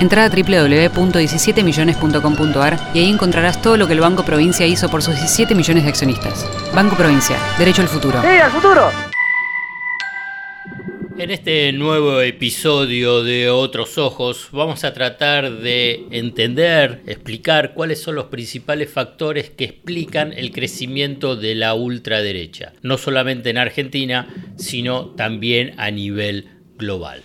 Entra a www.17millones.com.ar y ahí encontrarás todo lo que el Banco Provincia hizo por sus 17 millones de accionistas. Banco Provincia, derecho al futuro. ¡Sí, al futuro! En este nuevo episodio de Otros Ojos vamos a tratar de entender, explicar cuáles son los principales factores que explican el crecimiento de la ultraderecha, no solamente en Argentina, sino también a nivel global.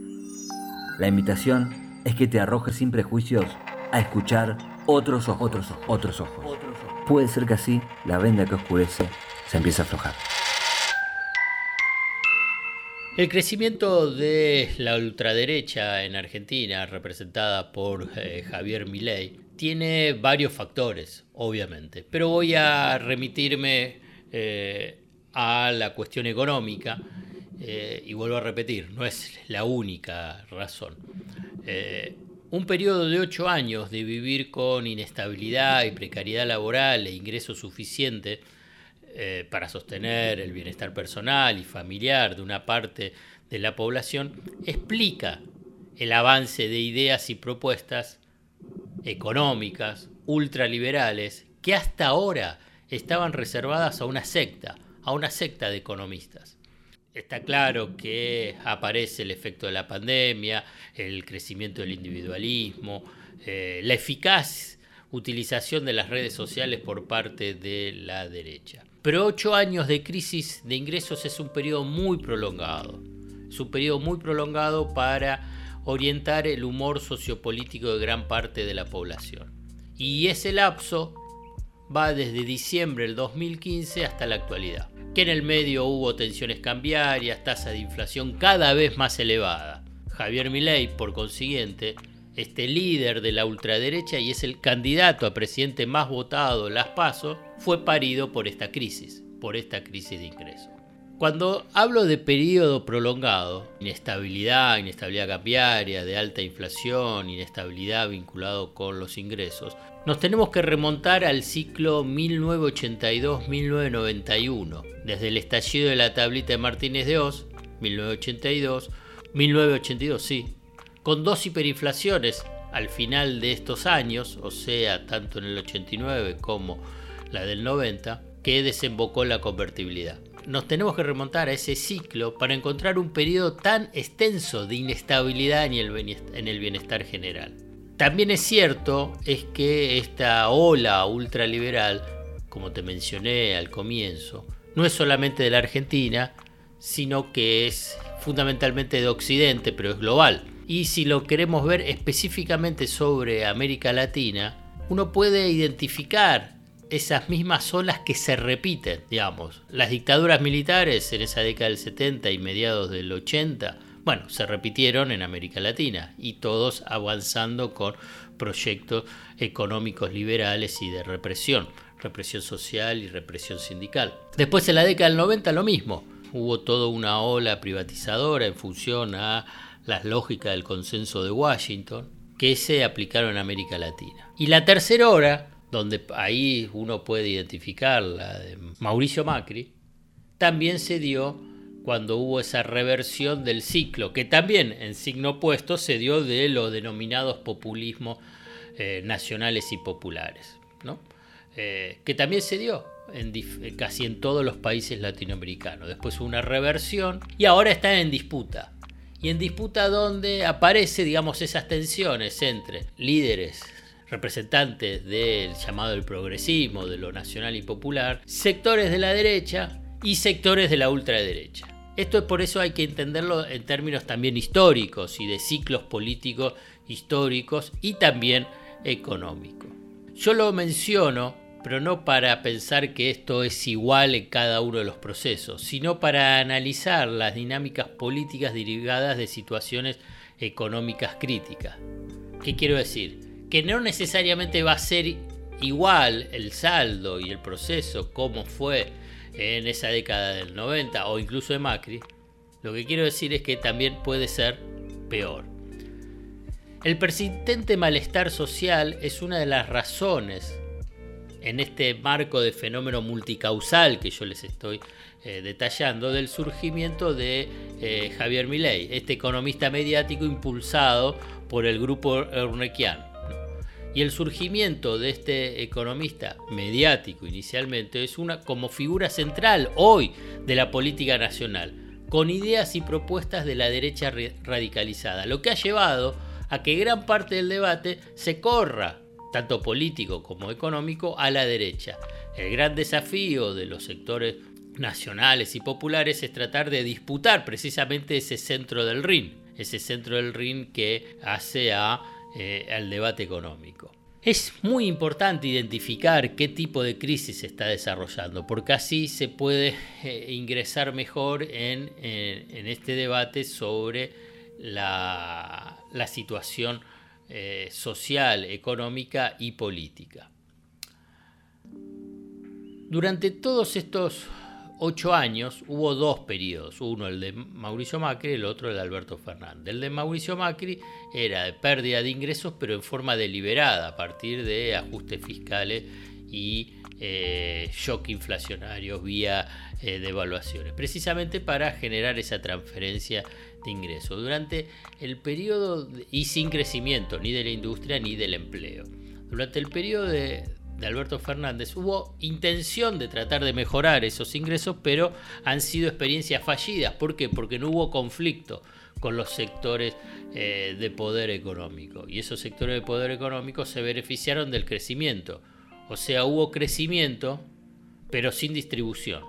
La invitación es que te arrojes sin prejuicios a escuchar otros ojos, otros ojos, otros ojos. Puede ser que así la venda que oscurece se empiece a aflojar. El crecimiento de la ultraderecha en Argentina, representada por eh, Javier Milei, tiene varios factores, obviamente, pero voy a remitirme eh, a la cuestión económica eh, y vuelvo a repetir, no es la única razón. Eh, un periodo de ocho años de vivir con inestabilidad y precariedad laboral e ingreso suficiente eh, para sostener el bienestar personal y familiar de una parte de la población explica el avance de ideas y propuestas económicas, ultraliberales, que hasta ahora estaban reservadas a una secta, a una secta de economistas. Está claro que aparece el efecto de la pandemia, el crecimiento del individualismo, eh, la eficaz utilización de las redes sociales por parte de la derecha. Pero ocho años de crisis de ingresos es un periodo muy prolongado. Es un periodo muy prolongado para orientar el humor sociopolítico de gran parte de la población. Y ese lapso va desde diciembre del 2015 hasta la actualidad que en el medio hubo tensiones cambiarias, tasa de inflación cada vez más elevada. Javier Milei, por consiguiente, este líder de la ultraderecha y es el candidato a presidente más votado las PASO, fue parido por esta crisis, por esta crisis de ingresos. Cuando hablo de periodo prolongado, inestabilidad, inestabilidad cambiaria, de alta inflación, inestabilidad vinculado con los ingresos, nos tenemos que remontar al ciclo 1982-1991, desde el estallido de la tablita de Martínez de Oz, 1982, 1982 sí, con dos hiperinflaciones al final de estos años, o sea, tanto en el 89 como la del 90, que desembocó la convertibilidad. Nos tenemos que remontar a ese ciclo para encontrar un periodo tan extenso de inestabilidad en el bienestar general. También es cierto es que esta ola ultraliberal, como te mencioné al comienzo, no es solamente de la Argentina, sino que es fundamentalmente de Occidente, pero es global. Y si lo queremos ver específicamente sobre América Latina, uno puede identificar esas mismas olas que se repiten, digamos. Las dictaduras militares en esa década del 70 y mediados del 80 bueno, se repitieron en América Latina y todos avanzando con proyectos económicos liberales y de represión, represión social y represión sindical. Después en la década del 90 lo mismo, hubo toda una ola privatizadora en función a las lógicas del consenso de Washington que se aplicaron en América Latina. Y la tercera hora, donde ahí uno puede identificar la de Mauricio Macri, también se dio cuando hubo esa reversión del ciclo, que también en signo opuesto se dio de los denominados populismos eh, nacionales y populares, ¿no? Eh, que también se dio en casi en todos los países latinoamericanos. Después hubo una reversión y ahora están en disputa. Y en disputa donde aparece, digamos, esas tensiones entre líderes representantes del llamado del progresismo, de lo nacional y popular, sectores de la derecha y sectores de la ultraderecha. Esto es por eso hay que entenderlo en términos también históricos y de ciclos políticos históricos y también económicos. Yo lo menciono, pero no para pensar que esto es igual en cada uno de los procesos, sino para analizar las dinámicas políticas derivadas de situaciones económicas críticas. ¿Qué quiero decir? Que no necesariamente va a ser igual el saldo y el proceso como fue en esa década del 90 o incluso de Macri, lo que quiero decir es que también puede ser peor. El persistente malestar social es una de las razones en este marco de fenómeno multicausal que yo les estoy eh, detallando del surgimiento de eh, Javier Milei, este economista mediático impulsado por el grupo Ernequian. Y el surgimiento de este economista mediático inicialmente es una como figura central hoy de la política nacional, con ideas y propuestas de la derecha radicalizada, lo que ha llevado a que gran parte del debate se corra, tanto político como económico, a la derecha. El gran desafío de los sectores nacionales y populares es tratar de disputar precisamente ese centro del RIN, ese centro del RIN que hace a eh, al debate económico. Es muy importante identificar qué tipo de crisis se está desarrollando, porque así se puede eh, ingresar mejor en, este debate sobre la, situación eh, social, económica y política. Durante todos estos ocho años hubo dos periodos, uno el de Mauricio Macri y el otro el de Alberto Fernández. El de Mauricio Macri era de pérdida de ingresos pero en forma deliberada a partir de ajustes fiscales y eh, shock inflacionarios vía eh, devaluaciones, precisamente para generar esa transferencia de ingresos durante el periodo y sin crecimiento ni de la industria ni del empleo. Durante el periodo de, de Alberto Fernández, hubo intención de tratar de mejorar esos ingresos, pero han sido experiencias fallidas. ¿Por qué? Porque no hubo conflicto con los sectores eh, de poder económico. Y esos sectores de poder económico se beneficiaron del crecimiento. O sea, hubo crecimiento, pero sin distribución.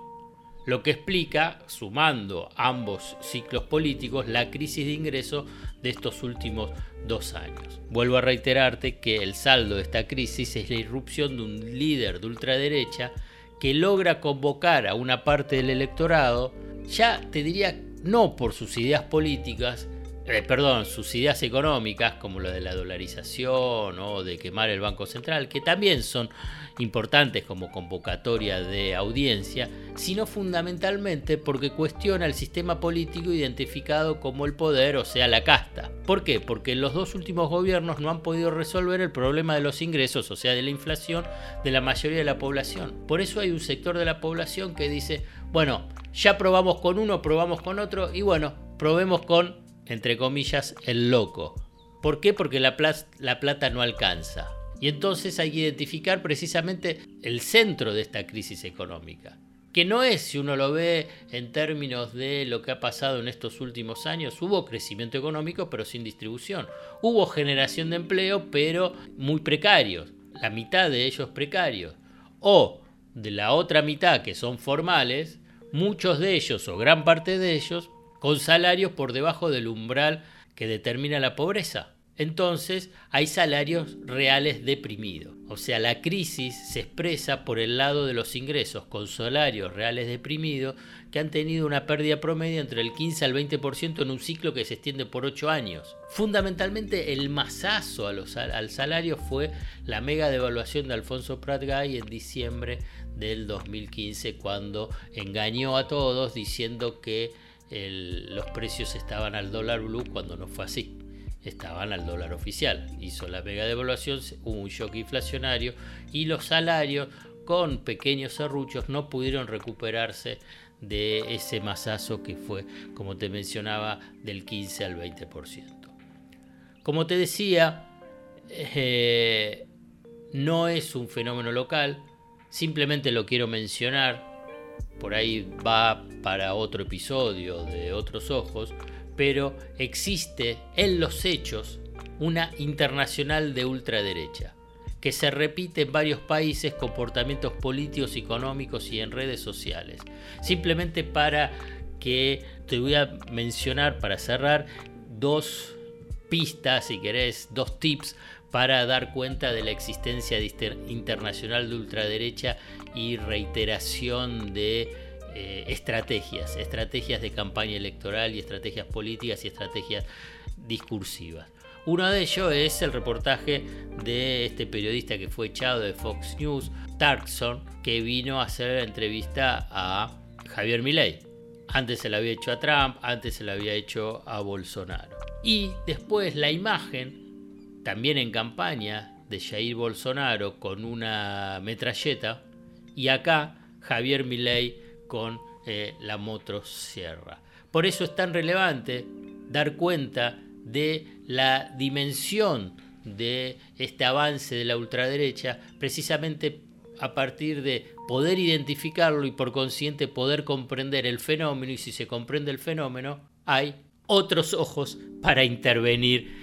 Lo que explica, sumando ambos ciclos políticos, la crisis de ingreso de estos últimos dos años. Vuelvo a reiterarte que el saldo de esta crisis es la irrupción de un líder de ultraderecha que logra convocar a una parte del electorado, ya te diría no por sus ideas políticas, eh, perdón, sus ideas económicas, como lo de la dolarización o de quemar el Banco Central, que también son importantes como convocatoria de audiencia, sino fundamentalmente porque cuestiona el sistema político identificado como el poder, o sea, la casta. ¿Por qué? Porque los dos últimos gobiernos no han podido resolver el problema de los ingresos, o sea, de la inflación de la mayoría de la población. Por eso hay un sector de la población que dice, bueno, ya probamos con uno, probamos con otro, y bueno, probemos con entre comillas, el loco. ¿Por qué? Porque la, la plata no alcanza. Y entonces hay que identificar precisamente el centro de esta crisis económica que no es, si uno lo ve en términos de lo que ha pasado en estos últimos años, hubo crecimiento económico pero sin distribución. Hubo generación de empleo pero muy precarios, la mitad de ellos precarios. O de la otra mitad que son formales, muchos de ellos o gran parte de ellos con salarios por debajo del umbral que determina la pobreza. Entonces hay salarios reales deprimidos. O sea, la crisis se expresa por el lado de los ingresos, con salarios reales deprimidos que han tenido una pérdida promedio entre el 15 al 20% en un ciclo que se extiende por 8 años. Fundamentalmente el masazo al salario fue la mega devaluación de Alfonso Pratgay en diciembre del 2015 cuando engañó a todos diciendo que los precios estaban al dólar blue cuando no fue así. Estaban al dólar oficial. Hizo la mega devaluación, hubo un shock inflacionario y los salarios con pequeños serruchos no pudieron recuperarse de ese masazo que fue, como te mencionaba, del 15 al 20%. Como te decía, eh, no es un fenómeno local, simplemente lo quiero mencionar por ahí va para otro episodio de Otros Ojos, pero existe en los hechos una internacional de ultraderecha. que se repite en varios países, comportamientos políticos, económicos y en redes sociales. Simplemente para que te voy a mencionar, para cerrar, dos pistas, si querés, dos tips para dar cuenta de la existencia internacional de ultraderecha y reiteración de eh, estrategias, estrategias de campaña electoral y estrategias políticas y estrategias discursivas. Uno de ellos es el reportaje de este periodista que fue echado de Fox News, Tarkson, que vino a hacer la entrevista a Javier Milei. Antes se la había hecho a Trump, antes se la había hecho a Bolsonaro. Y después la imagen, también en campaña, de Jair Bolsonaro con una metralleta y acá Javier Milei con eh, la motosierra. Por eso es tan relevante dar cuenta de la dimensión de este avance de la ultraderecha, precisamente a partir de poder identificarlo y por consiguiente poder comprender el fenómeno, y si se comprende el fenómeno, hay otros ojos para intervenir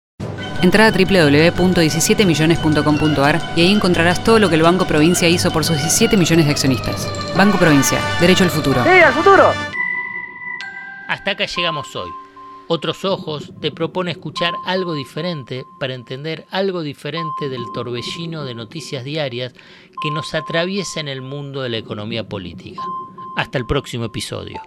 Entra a www.17millones.com.ar y ahí encontrarás todo lo que el Banco Provincia hizo por sus 17 millones de accionistas. Banco Provincia, derecho al futuro. ¡Sí, al futuro! Hasta acá llegamos hoy. Otros Ojos te propone escuchar algo diferente para entender algo diferente del torbellino de noticias diarias que nos atraviesa en el mundo de la economía política. Hasta el próximo episodio.